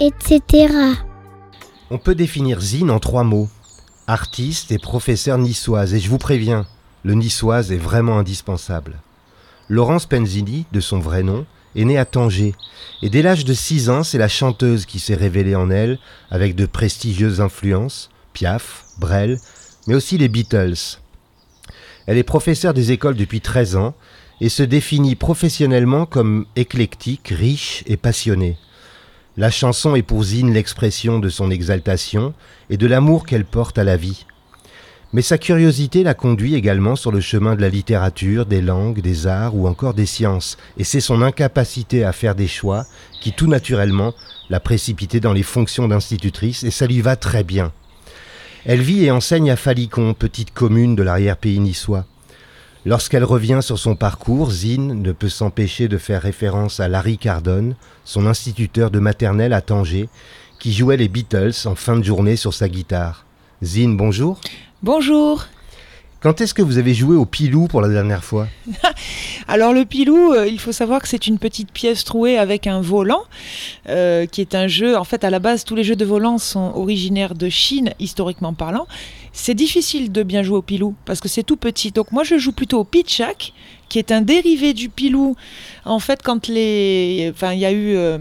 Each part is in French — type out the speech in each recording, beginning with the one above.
Etc. On peut définir Zine en trois mots. Artiste et professeur niçoise. Et je vous préviens, le niçoise est vraiment indispensable. Laurence Penzini, de son vrai nom, est née à Tanger. Et dès l'âge de 6 ans, c'est la chanteuse qui s'est révélée en elle, avec de prestigieuses influences, Piaf, Brel, mais aussi les Beatles. Elle est professeure des écoles depuis 13 ans et se définit professionnellement comme éclectique, riche et passionnée. La chanson est pour Zine l'expression de son exaltation et de l'amour qu'elle porte à la vie. Mais sa curiosité la conduit également sur le chemin de la littérature, des langues, des arts ou encore des sciences, et c'est son incapacité à faire des choix qui tout naturellement l'a précipitée dans les fonctions d'institutrice, et ça lui va très bien. Elle vit et enseigne à Falicon, petite commune de l'arrière-pays niçois. Lorsqu'elle revient sur son parcours, Zine ne peut s'empêcher de faire référence à Larry Cardone, son instituteur de maternelle à Tanger, qui jouait les Beatles en fin de journée sur sa guitare. Zine, bonjour. Bonjour. Quand est-ce que vous avez joué au pilou pour la dernière fois? Alors le pilou, euh, il faut savoir que c'est une petite pièce trouée avec un volant, euh, qui est un jeu, en fait à la base tous les jeux de volant sont originaires de Chine, historiquement parlant. C'est difficile de bien jouer au pilou, parce que c'est tout petit. Donc moi je joue plutôt au pitchak, qui est un dérivé du pilou. En fait, quand les, enfin, il y a eu, euh,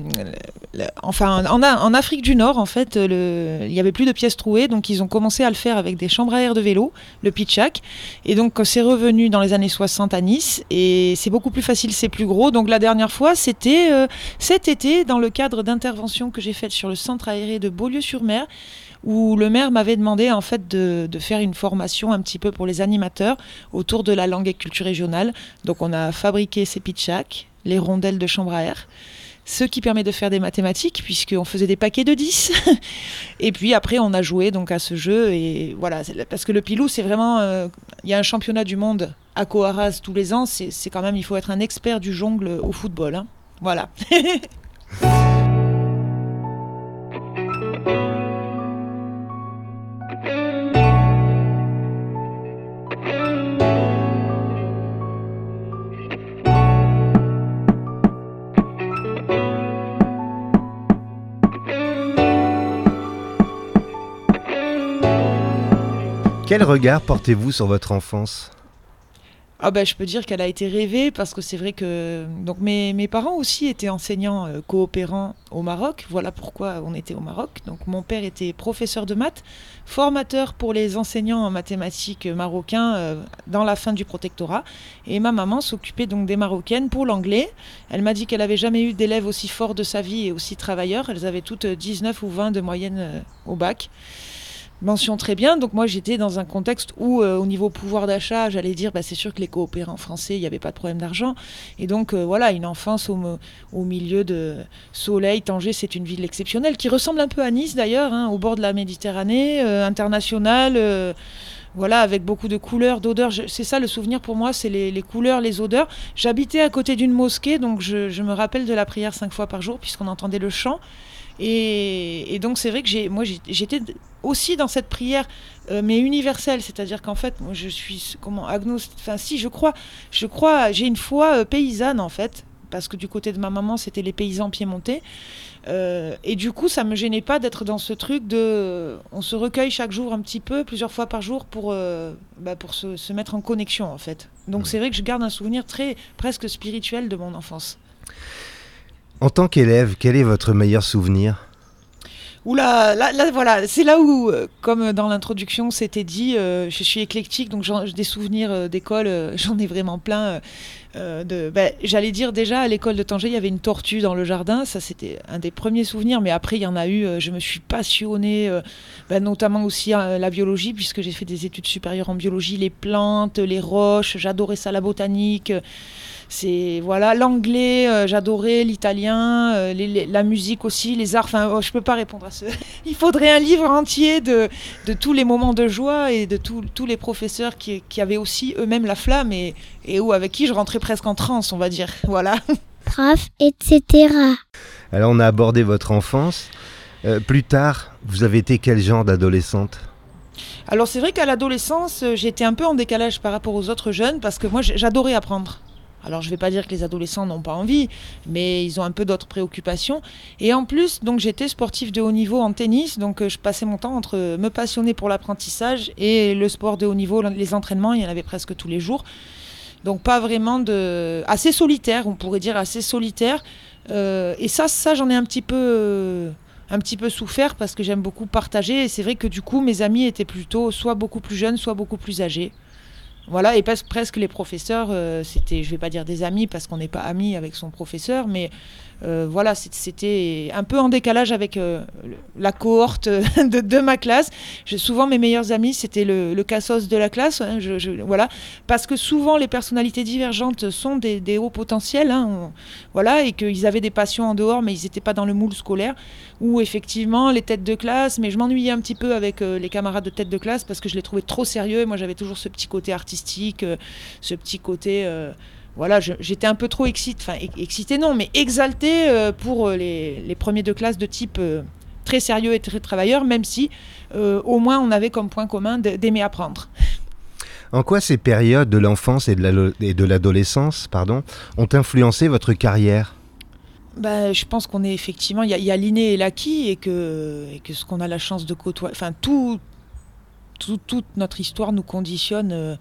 enfin, en, Afrique du Nord, en fait, il y avait plus de pièces trouées, donc ils ont commencé à le faire avec des chambres à air de vélo, le pitchak. Et donc c'est revenu dans les années 60 à Nice, et c'est beaucoup plus facile, c'est plus gros. Donc la dernière fois, c'était euh, cet été, dans le cadre d'intervention que j'ai faite sur le centre aéré de Beaulieu-sur-Mer où le maire m'avait demandé en fait de, faire une formation un petit peu pour les animateurs autour de la langue et culture régionale. Donc on a fabriqué ces pitchaks, les rondelles de chambre à air ce qui permet de faire des mathématiques puisqu'on faisait des paquets de 10 et puis après on a joué donc à ce jeu et voilà parce que le pilou c'est vraiment euh, il y a un championnat du monde à Coaraz tous les ans c'est quand même il faut être un expert du jongle au football hein. voilà Quel regard portez-vous sur votre enfance? Ah ben, je peux dire qu'elle a été rêvée parce que c'est vrai que donc mes, mes, parents aussi étaient enseignants euh, coopérants au Maroc. Voilà pourquoi on était au Maroc. Donc mon père était professeur de maths, formateur pour les enseignants en mathématiques marocains euh, dans la fin du protectorat. Et ma maman s'occupait donc des Marocaines pour l'anglais. Elle m'a dit qu'elle avait jamais eu d'élèves aussi forts de sa vie et aussi travailleurs. Elles avaient toutes 19 ou 20 de moyenne euh, au bac mention très bien. Donc moi j'étais dans un contexte où euh, au niveau pouvoir d'achat, j'allais dire bah, c'est sûr que les coopérants français, il n'y avait pas de problème d'argent. Et donc euh, voilà, une enfance au, milieu de soleil, Tanger, c'est une ville exceptionnelle qui ressemble un peu à Nice d'ailleurs, hein, au bord de la Méditerranée, euh, internationale. voilà, avec beaucoup de couleurs, d'odeurs. C'est ça le souvenir pour moi, c'est les, couleurs, les odeurs. J'habitais à côté d'une mosquée, donc je me rappelle de la prière cinq fois par jour, puisqu'on entendait le chant. Et, donc c'est vrai que j'ai, moi j'étais aussi dans cette prière, euh, mais universelle, c'est-à-dire qu'en fait, moi je suis comment agnostique. Enfin, si je crois, je crois, j'ai une foi euh, paysanne en fait, parce que du côté de ma maman, c'était les paysans piémontais. Euh, et du coup, ça me gênait pas d'être dans ce truc de, on se recueille chaque jour un petit peu, plusieurs fois par jour pour, bah, pour se, se, mettre en connexion en fait. Donc mmh. c'est vrai que je garde un souvenir très presque spirituel de mon enfance. En tant qu'élève, quel est votre meilleur souvenir? Oula, là, là, voilà, c'est là où, euh, comme dans l'introduction, c'était dit, euh, je suis éclectique, donc des souvenirs euh, d'école, j'en ai vraiment plein. ben, J'allais dire déjà, à l'école de Tanger, il y avait une tortue dans le jardin, ça c'était un des premiers souvenirs, mais après il y en a eu, je me suis passionnée, ben, notamment aussi la biologie, puisque j'ai fait des études supérieures en biologie, les plantes, les roches, j'adorais ça, la botanique. C'est voilà l'anglais, euh, j'adorais l'italien, euh, les- les- la musique aussi, les arts. Enfin, oh, je peux pas répondre à ce. Il faudrait un livre entier de, de tous les moments de joie et de tous tous les professeurs qui, qui avaient aussi eux-mêmes la flamme et, et où avec qui je rentrais presque en transe, on va dire. Voilà. prof, etc. Alors on a abordé votre enfance. Euh, plus tard, vous avez été quel genre d'adolescente? Alors c'est vrai qu'à l'adolescence, j'étais un peu en décalage par rapport aux autres jeunes parce que moi j'adorais apprendre. Alors je vais pas dire que les adolescents n'ont pas envie, mais ils ont un peu d'autres préoccupations. Et en plus, donc j'étais sportive de haut niveau en tennis, donc euh, je passais mon temps entre me passionner pour l'apprentissage et le sport de haut niveau, les entraînements, il y en avait presque tous les jours. Donc pas vraiment de assez solitaire, on pourrait dire assez solitaire. Euh, et ça, ça j'en ai un petit peu un petit peu souffert parce que j'aime beaucoup partager et c'est vrai que du coup mes amis étaient plutôt soit beaucoup plus jeunes, soit beaucoup plus âgés. Voilà, et pres- presque les professeurs, euh, c'était, je vais pas dire des amis parce qu'on n'est pas amis avec son professeur, mais euh, voilà, c'était un peu en décalage avec euh, la cohorte de, de ma classe. J'ai souvent mes meilleurs amis, c'était le, cassos de la classe, hein, je- je- voilà, parce que souvent les personnalités divergentes sont des, hauts potentiels, hein, voilà, et qu'ils avaient des passions en dehors, mais ils n'étaient pas dans le moule scolaire où effectivement les têtes de classe, mais je m'ennuyais un petit peu avec euh, les camarades de tête de classe parce que je les trouvais trop sérieux. Moi j'avais toujours ce petit côté artistique, euh, ce petit côté... voilà, j'étais un peu trop excitée, enfin ex- excitée non, mais exaltée euh, pour euh, les, les premiers de classe de type euh, très sérieux et très travailleur, même si euh, au moins on avait comme point commun d'aimer apprendre. En quoi ces périodes de l'enfance et de l'adolescence pardon, ont influencé votre carrière? Bah, je pense qu'on est effectivement, il y a, a l'inné et l'acquis, et que, et que ce qu'on a la chance de côtoyer, enfin, tout, tout- toute notre histoire nous conditionne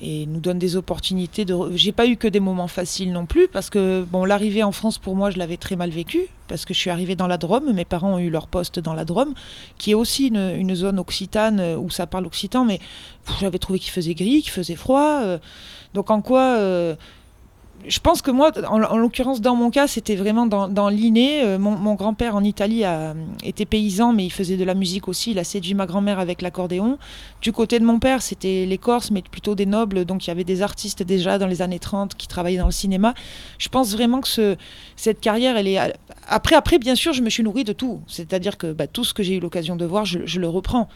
et nous donne des opportunités. De... J'ai pas eu que des moments faciles non plus, parce que bon, l'arrivée en France, pour moi, je l'avais très mal vécu, parce que je suis arrivée dans la Drôme, mes parents ont eu leur poste dans la Drôme, qui est aussi une, zone occitane euh, où ça parle occitan, mais j'avais trouvé qu'il faisait gris, qu'il faisait froid. euh, donc en quoi euh, je pense que moi, en, en l'occurrence, dans mon cas, c'était vraiment dans, dans l'inné. Euh, mon grand-père en Italie a, était paysan, mais il faisait de la musique aussi. Il a séduit ma grand-mère avec l'accordéon. Du côté de mon père, c'était les Corses, mais plutôt des nobles. Donc il y avait des artistes déjà dans les années 30 qui travaillaient dans le cinéma. Je pense vraiment que ce, cette carrière, elle est. Après, après, bien sûr, je me suis nourrie de tout. C'est-à-dire que bah, tout ce que j'ai eu l'occasion de voir, je, le reprends.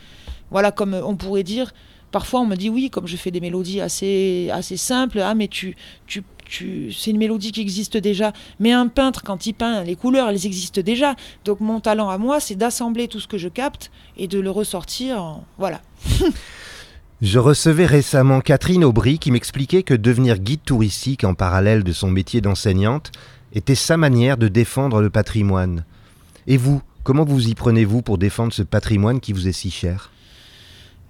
Voilà, comme on pourrait dire. Parfois, on me dit oui, comme je fais des mélodies assez, assez simples. Ah, mais tu, tu, c'est une mélodie qui existe déjà. Mais un peintre, quand il peint, les couleurs, elles existent déjà. Donc mon talent à moi, c'est d'assembler tout ce que je capte et de le ressortir. en- Voilà. Je recevais récemment Catherine Aubry qui m'expliquait que devenir guide touristique en parallèle de son métier d'enseignante était sa manière de défendre le patrimoine. Et vous, comment vous y prenez-vous pour défendre ce patrimoine qui vous est si cher?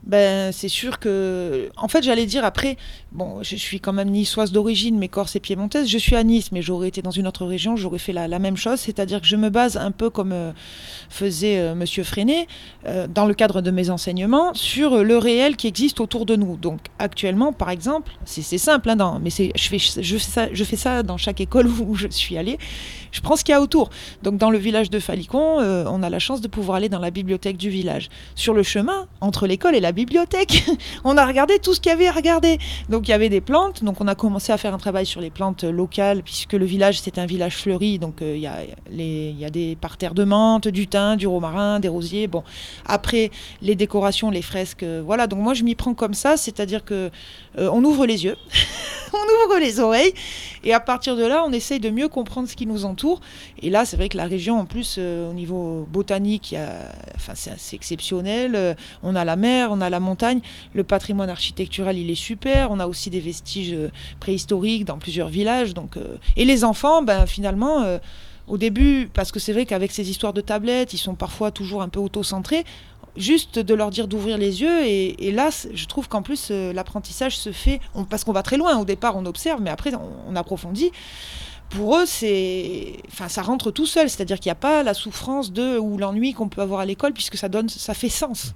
Ben, c'est sûr que. En fait, j'allais dire après, bon, je suis quand même niçoise d'origine, mais corse et piémontaise. Je suis à Nice, mais j'aurais été dans une autre région, j'aurais fait la, même chose. C'est-à-dire que je me base un peu comme euh, faisait euh, Monsieur Freinet, euh, dans le cadre de mes enseignements, sur le réel qui existe autour de nous. Donc, actuellement, par exemple, c'est simple, hein, mais je fais, ça, dans chaque école où je suis allée. Je prends ce qu'il y a autour. Donc, dans le village de Falicon, euh, on a la chance de pouvoir aller dans la bibliothèque du village. Sur le chemin, entre l'école et la bibliothèque, on a regardé tout ce qu'il y avait à regarder. Donc il y avait des plantes, donc on a commencé à faire un travail sur les plantes locales, puisque le village c'est un village fleuri, donc euh, il y, a y a des parterres de menthe, du thym, du romarin, des rosiers. Bon, après les décorations, les fresques, euh, voilà. Donc moi je m'y prends comme ça, c'est-à-dire que euh, on ouvre les yeux, on ouvre les oreilles, et à partir de là on essaye de mieux comprendre ce qui nous entoure. Et là c'est vrai que la région en plus euh, au niveau botanique, enfin c'est exceptionnel. Euh, on a la mer, on a la montagne, le patrimoine architectural il est super, on a aussi des vestiges euh, préhistoriques dans plusieurs villages. Donc, Et les enfants, ben, finalement, au début, parce que c'est vrai qu'avec ces histoires de tablettes, ils sont parfois toujours un peu auto-centrés, juste de leur dire d'ouvrir les yeux. Et, là, je trouve qu'en plus, euh, l'apprentissage se fait, on- parce qu'on va très loin, au départ on observe, mais après on, on approfondit. pour eux, c'est, enfin, ça rentre tout seul. C'est-à-dire qu'il n'y a pas la souffrance de ou l'ennui qu'on peut avoir à l'école, puisque ça donne, ça fait sens.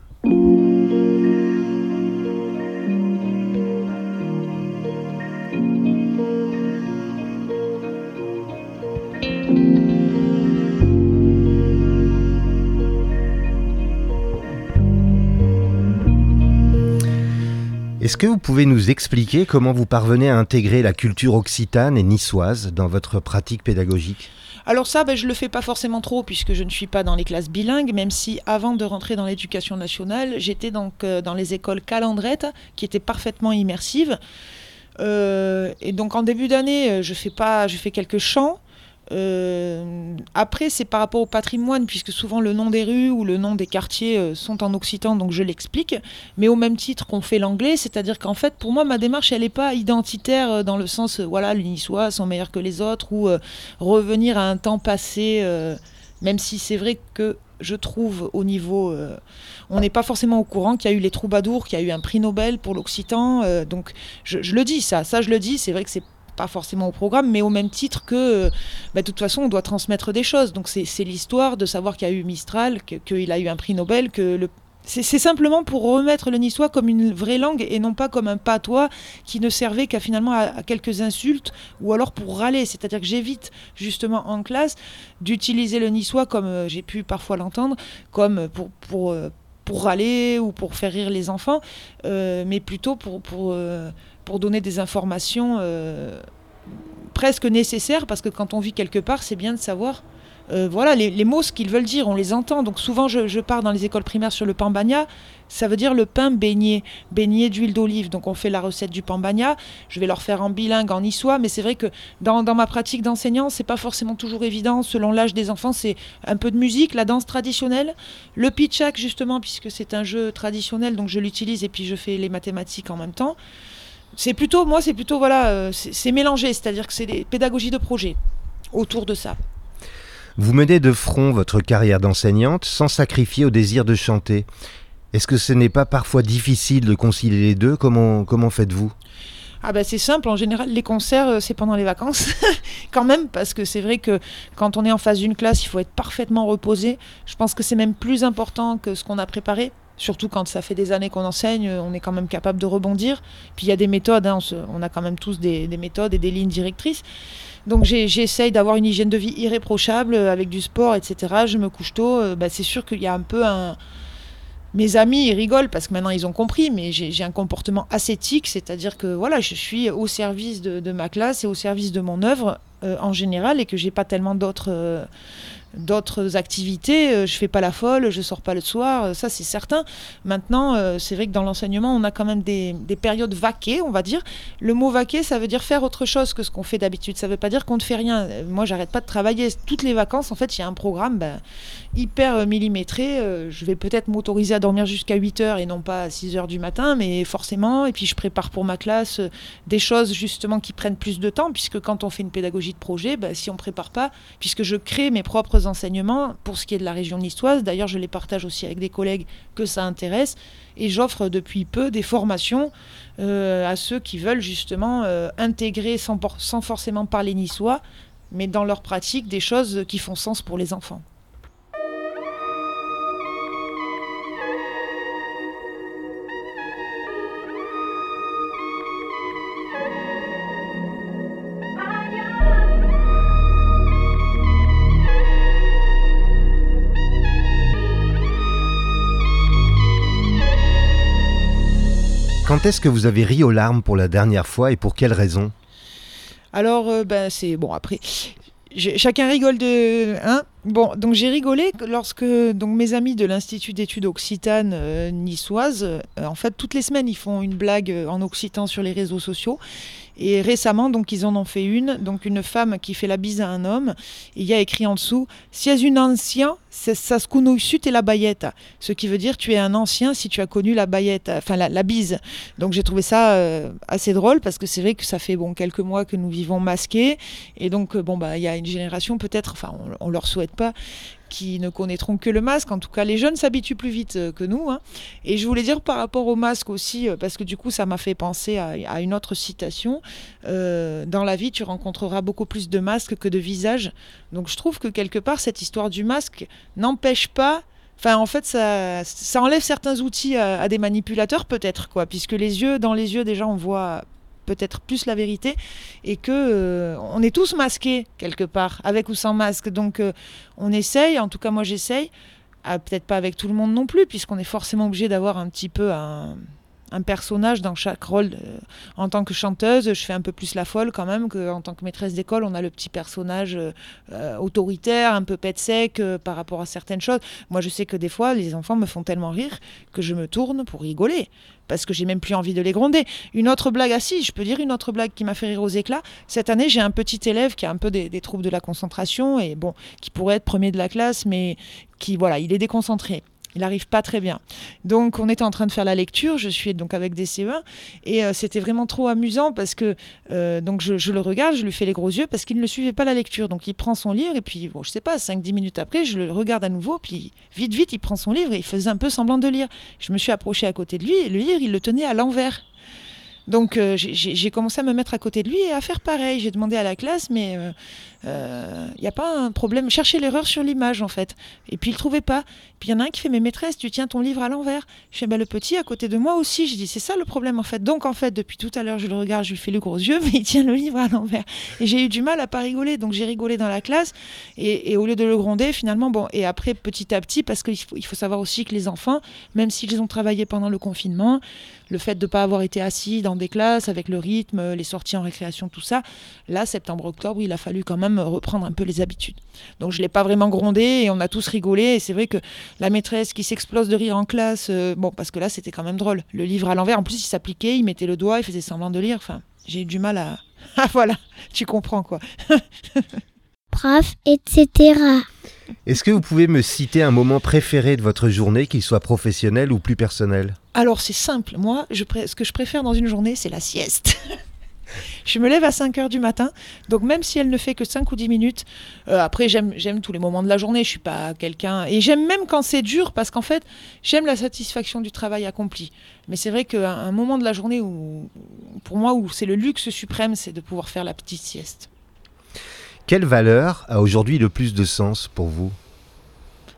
Est-ce que vous pouvez nous expliquer comment vous parvenez à intégrer la culture occitane et niçoise dans votre pratique pédagogique? Alors ça, ben, je le fais pas forcément trop puisque je ne suis pas dans les classes bilingues, même si avant de rentrer dans l'éducation nationale, j'étais donc euh, dans les écoles calandrettes qui étaient parfaitement immersives. Euh, et donc en début d'année, euh, je fais pas, je fais quelques chants. Euh, après, c'est par rapport au patrimoine, puisque souvent le nom des rues ou le nom des quartiers euh, sont en occitan, donc je l'explique. Mais au même titre qu'on fait l'anglais, c'est-à-dire qu'en fait, pour moi, ma démarche, elle n'est pas identitaire euh, dans le sens, voilà, les Niçois sont meilleurs que les autres, ou revenir à un temps passé, même si c'est vrai que je trouve au niveau. on n'est pas forcément au courant qu'il y a eu les troubadours, qu'il y a eu un prix Nobel pour l'Occitan. donc je, je, le dis, ça. Ça, je le dis. C'est vrai que c'est pas forcément au programme, mais au même titre que, bah, de toute façon, on doit transmettre des choses. Donc c'est l'histoire de savoir qu'il y a eu Mistral, qu'il a eu un prix Nobel, que le c'est simplement pour remettre le niçois comme une vraie langue et non pas comme un patois qui ne servait qu'à finalement à, quelques insultes ou alors pour râler. C'est-à-dire que j'évite justement en classe d'utiliser le niçois comme euh, j'ai pu parfois l'entendre, comme pour, pour, euh, pour râler ou pour faire rire les enfants, euh, mais plutôt pour, pour, pour donner des informations euh, presque nécessaires, parce que quand on vit quelque part, c'est bien de savoir euh, voilà, les, mots, ce qu'ils veulent dire, on les entend. Donc souvent, je, pars dans les écoles primaires sur le pambagna, ça veut dire le pain baigné, baigné d'huile d'olive. Donc on fait la recette du pambagna, je vais leur faire en bilingue, en niçois, mais c'est vrai que dans, ma pratique d'enseignant, c'est pas forcément toujours évident. Selon l'âge des enfants, c'est un peu de musique, la danse traditionnelle, le pitchak justement, puisque c'est un jeu traditionnel, donc je l'utilise et puis je fais les mathématiques en même temps. C'est plutôt, moi, c'est plutôt, voilà, euh, c'est mélangé, c'est-à-dire que c'est des pédagogies de projet autour de ça. Vous menez de front votre carrière d'enseignante sans sacrifier au désir de chanter. Est-ce que ce n'est pas parfois difficile de concilier les deux? Comment, comment faites-vous? Ah bah c'est simple, en général les concerts euh, c'est pendant les vacances quand même parce que c'est vrai que quand on est en face d'une classe il faut être parfaitement reposé. Je pense que c'est même plus important que ce qu'on a préparé Surtout quand ça fait des années qu'on enseigne, on est quand même capable de rebondir. Puis il y a des méthodes, hein, on, a quand même tous des, méthodes et des lignes directrices. Donc j'essaye d'avoir une hygiène de vie irréprochable avec du sport, etc. Je me couche tôt. Euh, bah, c'est sûr qu'il y a un peu un... Mes amis, ils rigolent parce que maintenant ils ont compris, mais j'ai un comportement ascétique, c'est-à-dire que voilà, je suis au service de, ma classe et au service de mon œuvre euh, en général et que j'ai pas tellement d'autres... Euh, d'autres activités. Euh, je fais pas la folle, je sors pas le soir, euh, ça c'est certain. Maintenant, euh, c'est vrai que dans l'enseignement, on a quand même des, périodes vaquées, on va dire. Le mot vaquer, ça veut dire faire autre chose que ce qu'on fait d'habitude. Ça veut pas dire qu'on ne fait rien. Moi, j'arrête pas de travailler. Toutes les vacances, en fait, il y a un programme ben, hyper millimétré. je vais peut-être m'autoriser à dormir jusqu'à 8 heures et non pas à 6 heures du matin, mais forcément. Et puis, je prépare pour ma classe des choses justement qui prennent plus de temps, puisque quand on fait une pédagogie de projet, ben, si on prépare pas, puisque je crée mes propres enseignements pour ce qui est de la région niçoise. D'ailleurs, je les partage aussi avec des collègues que ça intéresse. Et j'offre depuis peu des formations euh, à ceux qui veulent justement euh, intégrer sans, sans forcément parler niçois, mais dans leur pratique des choses qui font sens pour les enfants. Quand est-ce que vous avez ri aux larmes pour la dernière fois et pour quelle raison? Alors, euh, ben, c'est bon, après, chacun rigole de. Hein? Bon, donc j'ai rigolé lorsque mes amis de l'Institut d'études occitanes euh, niçoises, euh, en fait, toutes les semaines, ils font une blague en occitan sur les réseaux sociaux. Et récemment, donc, ils en ont fait une. Donc, une femme qui fait la bise à un homme. il y a écrit en dessous Si es une ancien, ça se et la baillette. Ce qui veut dire tu es un ancien si tu as connu la baillette, enfin la, bise. Donc, j'ai trouvé ça euh, assez drôle parce que c'est vrai que ça fait bon quelques mois que nous vivons masqués. Et donc, euh, bon, bah, il y a une génération peut-être, enfin, on, on leur souhaite pas, qui ne connaîtront que le masque. En tout cas, les jeunes s'habituent plus vite euh, que nous. hein. Et je voulais dire par rapport au masque aussi, euh, parce que du coup, ça m'a fait penser à, une autre citation. Euh, dans la vie, tu rencontreras beaucoup plus de masques que de visages. Donc je trouve que quelque part, cette histoire du masque n'empêche pas. Enfin, en fait, ça, ça enlève certains outils à, à des manipulateurs, peut-être, quoi, puisque les yeux, dans les yeux, déjà, on voit peut-être plus la vérité et que euh, on est tous masqués quelque part, avec ou sans masque. Donc, euh, on essaye, en tout cas, moi, j'essaye. Peut-être pas avec tout le monde non plus, puisqu'on est forcément obligé d'avoir un petit peu un, un personnage dans chaque rôle. Euh, en tant que chanteuse, je fais un peu plus la folle quand même qu'en tant que maîtresse d'école. On a le petit personnage euh, euh, autoritaire, un peu pet sec par rapport à certaines choses. Moi, je sais que des fois, les enfants me font tellement rire que je me tourne pour rigoler. Parce que j'ai même plus envie de les gronder. Une autre blague, ah je peux dire une autre blague qui m'a fait rire aux éclats. Cette année, j'ai un petit élève qui a un peu des troubles de la concentration et bon, qui pourrait être premier de la classe, mais qui, voilà, il est déconcentré. Il n'arrive pas très bien. Donc, on était en train de faire la lecture. Je suis donc avec des CE1 et euh, c'était vraiment trop amusant parce que euh, donc je, le regarde, je lui fais les gros yeux parce qu'il ne suivait pas la lecture. Donc, il prend son livre et puis, bon, je sais pas, 5-10 minutes après, je le regarde à nouveau. Puis, vite, vite, il prend son livre et il faisait un peu semblant de lire. Je me suis approchée à côté de lui et le livre, il le tenait à l'envers. Donc euh, j'ai commencé à me mettre à côté de lui et à faire pareil. J'ai demandé à la classe, mais il n'y a pas un problème. Cherchez l'erreur sur l'image en fait. Et puis il ne trouvait pas. Puis il y en a un qui fait, mais maîtresse, tu tiens ton livre à l'envers. Je fais, bah, le petit à côté de moi aussi. Je dis, c'est ça le problème en fait. Donc en fait, depuis tout à l'heure, je le regarde, je lui fais le gros yeux, mais il tient le livre à l'envers. Et j'ai eu du mal à pas rigoler. Donc j'ai rigolé dans la classe. Et, au lieu de le gronder, finalement, bon, et après petit à petit, parce qu'il il faut savoir aussi que les enfants, même s'ils ont travaillé pendant le confinement, le fait de ne pas avoir été assis dans des classes avec le rythme, les sorties en récréation, tout ça, là, septembre-octobre, il a fallu quand même reprendre un peu les habitudes. Donc je ne l'ai pas vraiment grondé et on a tous rigolé. Et c'est vrai que la maîtresse qui s'explose de rire en classe, euh, bon, parce que là, c'était quand même drôle. Le livre à l'envers, en plus, il s'appliquait, il mettait le doigt, il faisait semblant de lire. Enfin, j'ai eu du mal à. Ah voilà, tu comprends quoi. prof, etc. Est-ce que vous pouvez me citer un moment préféré de votre journée, qu'il soit professionnel ou plus personnel? Alors c'est simple, moi, je pré- ce que je préfère dans une journée, c'est la sieste. je me lève à 5 heures du matin, donc même si elle ne fait que 5 ou 10 minutes, euh, après j'aime, tous les moments de la journée, je suis pas quelqu'un... Et j'aime même quand c'est dur, parce qu'en fait, j'aime la satisfaction du travail accompli. Mais c'est vrai qu'un un moment de la journée où, pour moi, où c'est le luxe suprême, c'est de pouvoir faire la petite sieste. Quelle valeur a aujourd'hui le plus de sens pour vous?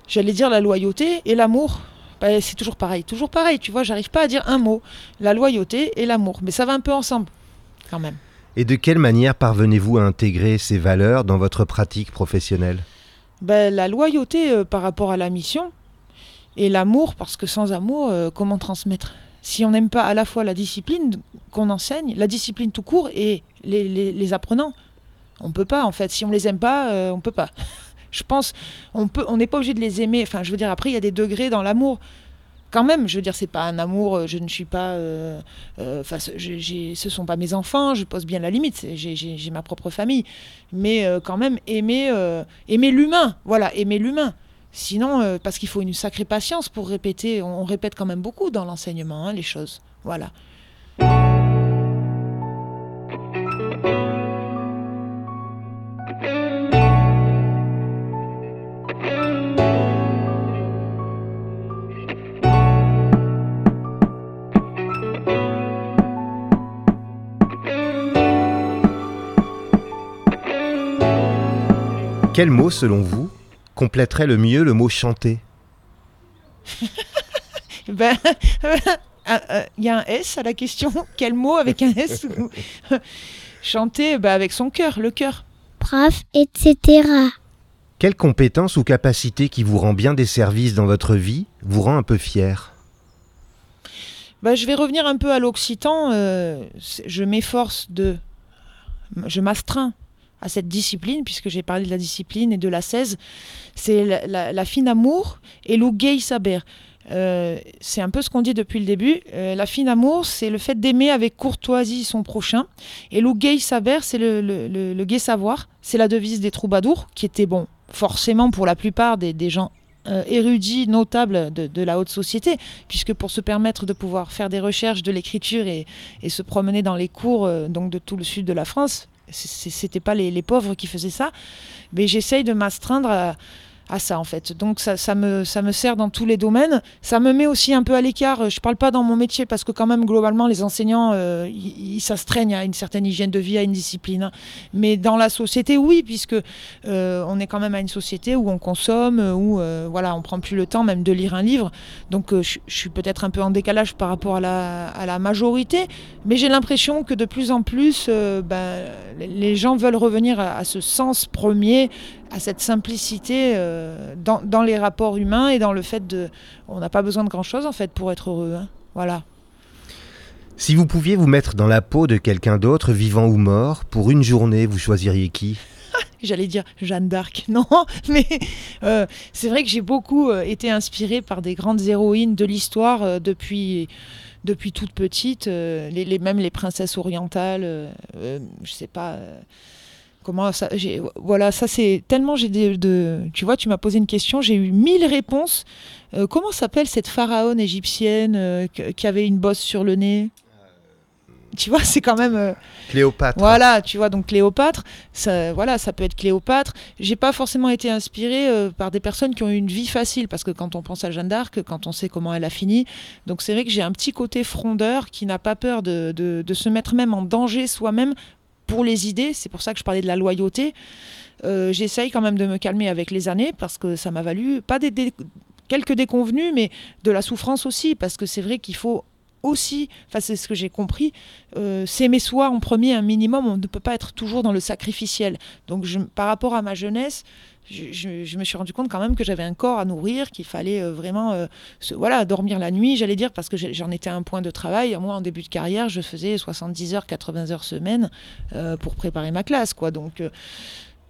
J'allais dire la loyauté et l'amour. Bah, c'est toujours pareil, toujours pareil, tu vois, j'arrive pas à dire un mot. La loyauté et l'amour, mais ça va un peu ensemble, quand même. Et de quelle manière parvenez-vous à intégrer ces valeurs dans votre pratique professionnelle? Ben, la loyauté euh, par rapport à la mission et l'amour, parce que sans amour, euh, comment transmettre? Si on n'aime pas à la fois la discipline qu'on enseigne, la discipline tout court et les, les- apprenants, on peut pas en fait. Si on les aime pas, euh, on peut pas. Je pense, on peut, on n'est pas obligé de les aimer. Enfin, je veux dire, après, il y a des degrés dans l'amour. Quand même, je veux dire, c'est pas un amour. euh, Je ne suis pas. euh, euh, Enfin, j'ai- ce sont pas mes enfants. Je pose bien la limite. J'ai ma propre famille, mais euh, quand même aimer, euh, aimer l'humain. Voilà, aimer l'humain. Sinon, euh, parce qu'il faut une sacrée patience pour répéter. On, on répète quand même beaucoup dans l'enseignement, hein, les choses. Voilà. Quel mot, selon vous, compléterait le mieux le mot chanter Ben, il y a un S à la question. Quel mot avec un S Chanter ben, avec son cœur, le cœur. prof, etc. Quelle compétence ou capacité qui vous rend bien des services dans votre vie vous rend un peu fier Ben, je vais revenir un peu à l'occitan. euh, je m'efforce de. Je m'astreins à cette discipline, puisque j'ai parlé de la discipline et de la 16. C'est la, fine amour et le gay saber. Euh, c'est un peu ce qu'on dit depuis le début. Euh, la fine amour, c'est le fait d'aimer avec courtoisie son prochain. Et le gay saber, c'est le, le, gai savoir. C'est la devise des troubadours, qui était, bon, forcément pour la plupart des, des gens euh, érudits, notables de, la haute société, puisque pour se permettre de pouvoir faire des recherches de l'écriture et, et se promener dans les cours donc de tout le sud de la France, c'était pas les, pauvres qui faisaient ça. Mais j'essaye de m'astreindre à, à ça en fait. Donc ça, ça, me, ça me sert dans tous les domaines. Ça me met aussi un peu à l'écart. Je parle pas dans mon métier parce que quand même globalement les enseignants, euh, ils s'astreignent à une certaine hygiène de vie, à une discipline. Mais dans la société, oui, puisque euh, on est quand même à une société où on consomme, où euh, voilà, on prend plus le temps même de lire un livre. Donc euh, je, suis peut-être un peu en décalage par rapport à la, à la majorité, mais j'ai l'impression que de plus en plus, ben, les gens veulent revenir à ce sens premier à cette simplicité euh, dans, dans, les rapports humains et dans le fait de... On n'a pas besoin de grand-chose en fait pour être heureux. Hein. Voilà. Si vous pouviez vous mettre dans la peau de quelqu'un d'autre, vivant ou mort, pour une journée, vous choisiriez qui? J'allais dire Jeanne d'Arc, non, mais euh, c'est vrai que j'ai beaucoup euh, été inspirée par des grandes héroïnes de l'histoire depuis depuis toute petite, les, les, même les princesses orientales, je sais pas Comment ça Voilà, ça c'est tellement j'ai de, Tu vois, tu m'as posé une question, j'ai eu mille réponses. Euh, comment s'appelle cette pharaone égyptienne euh, qui avait une bosse sur le nez? Tu vois, c'est quand même. Euh, Cléopâtre. Voilà, tu vois, donc Cléopâtre, ça, voilà, ça peut être Cléopâtre. J'ai pas forcément été inspirée par des personnes qui ont eu une vie facile, parce que quand on pense à Jeanne d'Arc, quand on sait comment elle a fini, donc c'est vrai que j'ai un petit côté frondeur qui n'a pas peur de, de, se mettre même en danger soi-même pour les idées, c'est pour ça que je parlais de la loyauté. Euh, j'essaye quand même de me calmer avec les années parce que ça m'a valu pas des, quelques déconvenus, mais de la souffrance aussi, parce que c'est vrai qu'il faut aussi, enfin c'est ce que j'ai compris, euh, s'aimer soi en premier un minimum, on ne peut pas être toujours dans le sacrificiel. Donc par rapport à ma jeunesse, je, me suis rendu compte quand même que j'avais un corps à nourrir, qu'il fallait euh, vraiment euh, voilà, dormir la nuit, j'allais dire, parce que j'en étais à un point de travail. Moi, en début de carrière, je faisais 70 heures, 80 heures semaine euh, pour préparer ma classe. Quoi. Donc,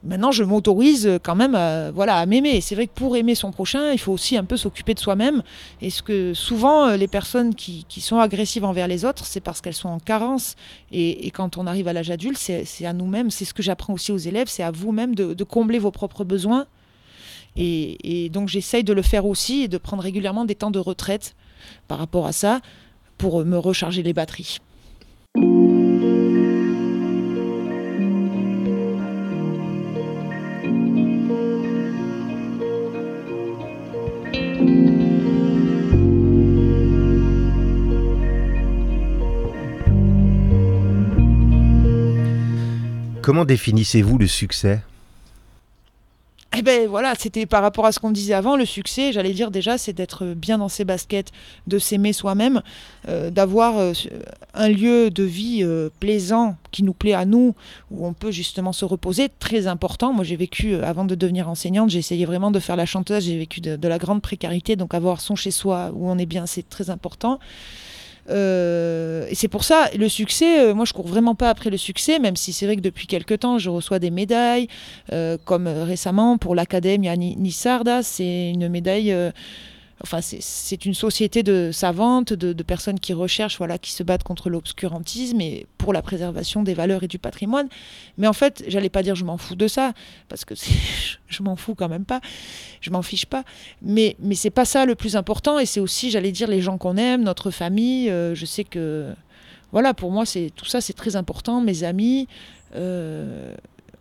maintenant je m'autorise quand même à, voilà, à m'aimer. C'est vrai que pour aimer son prochain, il faut aussi un peu s'occuper de soi-même. Et ce que souvent euh, les personnes qui, sont agressives envers les autres, c'est parce qu'elles sont en carence. Et, quand on arrive à l'âge adulte, c'est à nous-mêmes, c'est ce que j'apprends aussi aux élèves, c'est à vous-même de, combler vos propres besoins. Et donc j'essaye de le faire aussi et de prendre régulièrement des temps de retraite par rapport à ça pour me recharger les batteries. Comment définissez-vous le succès? Eh ben voilà, c'était par rapport à ce qu'on disait avant, le succès, j'allais dire déjà, c'est d'être bien dans ses baskets, de s'aimer soi-même, euh, d'avoir euh, un lieu de vie euh, plaisant qui nous plaît à nous, où on peut justement se reposer, très important. Moi j'ai vécu, avant de devenir enseignante, j'ai essayé vraiment de faire la chanteuse, j'ai vécu de, de, la grande précarité, donc avoir son chez soi où on est bien, c'est très important. Euh, et c'est pour ça, le succès, euh, moi je cours vraiment pas après le succès, même si c'est vrai que depuis quelques temps je reçois des médailles, euh, comme récemment pour l'Académie Nissarda, c'est une médaille enfin c'est une société de savantes, de, personnes qui recherchent, voilà, qui se battent contre l'obscurantisme et pour la préservation des valeurs et du patrimoine. Mais en fait, j'allais pas dire je m'en fous de ça, parce que je m'en fous quand même pas, je m'en fiche pas. Mais mais c'est pas ça le plus important et c'est aussi, j'allais dire, les gens qu'on aime, notre famille. Euh, je sais que voilà, pour moi, c'est tout ça, c'est très important. Mes amis. Euh,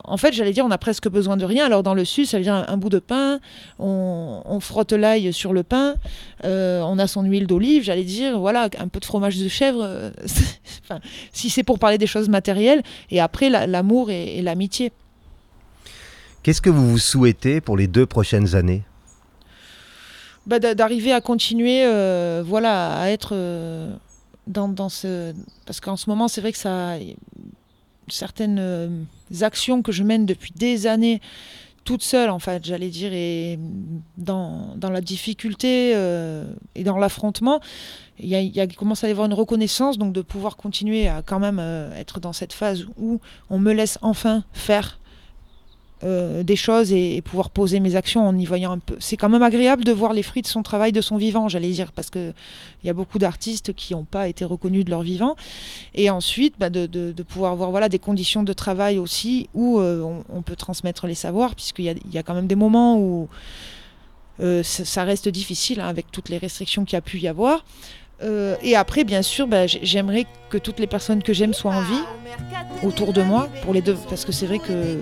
en fait, j'allais dire, on a presque besoin de rien. Alors dans le sud, ça veut dire un, bout de pain, on, frotte l'ail sur le pain, euh, on a son huile d'olive, j'allais dire, voilà, un peu de fromage de chèvre. Euh, enfin, si c'est pour parler des choses matérielles, et après l'amour et, l'amitié. Qu'est-ce que vous vous souhaitez pour les deux prochaines années? Bah, D'arriver à continuer, euh, voilà, à être dans, dans ce... Parce qu'en ce moment, c'est vrai que ça certaines euh, actions que je mène depuis des années toute seule, en fait, j'allais dire, et dans, la difficulté euh, et dans l'affrontement, il a, commence à y avoir une reconnaissance, donc de pouvoir continuer à quand même euh, être dans cette phase où on me laisse enfin faire euh, des choses et, pouvoir poser mes actions en y voyant un peu. C'est quand même agréable de voir les fruits de son travail, de son vivant, j'allais dire, parce qu'il y a beaucoup d'artistes qui n'ont pas été reconnus de leur vivant. Et ensuite, bah, de, pouvoir voir voilà, des conditions de travail aussi où euh, on, peut transmettre les savoirs, puisqu'il y y a quand même des moments où euh, ça, reste difficile hein, avec toutes les restrictions qu'il y a pu y avoir. et après, bien sûr, bah, j'aimerais que toutes les personnes que j'aime soient en vie autour de moi, pour les deux, parce que c'est vrai que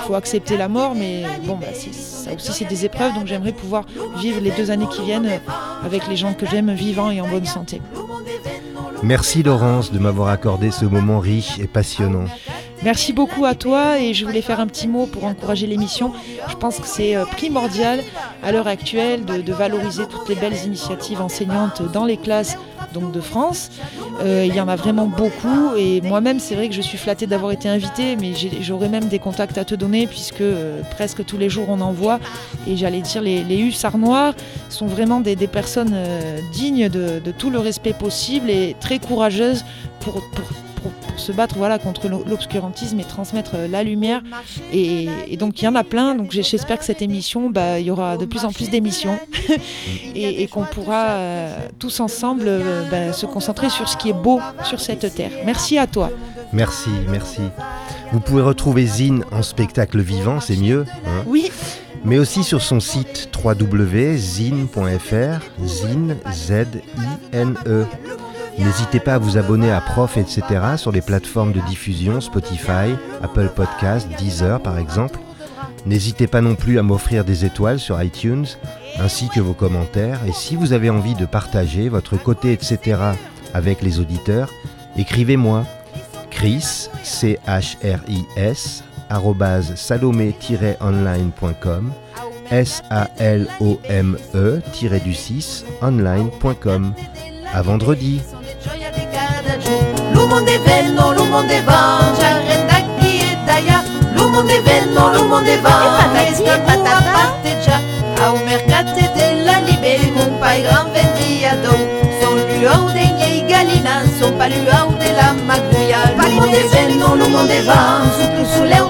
faut accepter la mort, mais bon, bah, ça aussi c'est des épreuves, donc j'aimerais pouvoir vivre les deux années qui viennent avec les gens que j'aime vivants et en bonne santé. Merci Laurence de m'avoir accordé ce moment riche et passionnant. Merci beaucoup à toi et je voulais faire un petit mot pour encourager l'émission. Je pense que c'est euh, primordial à l'heure actuelle de, valoriser toutes les belles initiatives enseignantes dans les classes donc de France. Euh, il y en a vraiment beaucoup et moi-même c'est vrai que je suis flattée d'avoir été invitée mais j'aurais même des contacts à te donner puisque euh, presque tous les jours on en voit et j'allais dire les, les hussards noirs sont vraiment des, personnes dignes de, tout le respect possible et très courageuses pour, se battre voilà, contre l'obscurantisme et transmettre euh, la lumière. Et, donc il y en a plein. Donc j'espère que cette émission, bah, il y aura de plus en plus d'émissions et, qu'on pourra euh, tous ensemble euh, bah, se concentrer sur ce qui est beau sur cette terre. Merci à toi. Merci, merci. Vous pouvez retrouver Zine en spectacle vivant, c'est mieux. Hein oui. Mais aussi sur son site www.zine.fr, Zine, Z-I-N-E. N'hésitez pas à vous abonner à Prof, etc. sur les plateformes de diffusion Spotify, Apple Podcasts, Deezer par exemple. N'hésitez pas non plus à m'offrir des étoiles sur iTunes, ainsi que vos commentaires. Et si vous avez envie de partager votre côté, etc. avec les auditeurs, écrivez-moi chris, C-H-R-I-S, salomé-online.com, S-A-L-O-M-E-du-6 online.com. À vendredi! Lumonde venno, lumonde va, giarrenda chi e daia. Lumonde venno, lumonde va, e stiamo a parte già. A un mercato della Libé, mon pai gran vendiado. Son luau de miei galina, son pas luau de la magouilla. Lumonde venno, lumonde va, su sulle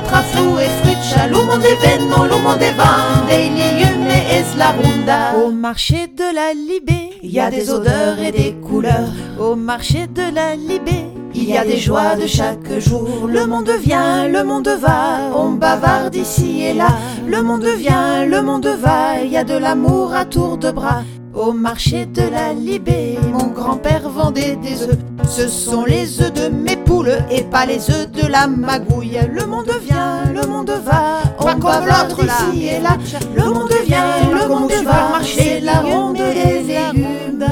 la. Au marché de la Libé, il y a des odeurs et des couleurs. Au marché de la Libé, il y a des joies de chaque jour. Le monde vient, le monde va, on bavarde ici et là. Le monde vient, le monde va, il y a de l'amour à tour de bras. Au marché de la Libé, mon grand-père vendait des œufs. Ce sont les œufs de mes poules et pas les œufs de la magouille. Le monde vient, le monde va, on va comme l'autre ici et là. Le monde vient, le monde va, marcher la ronde des légumes.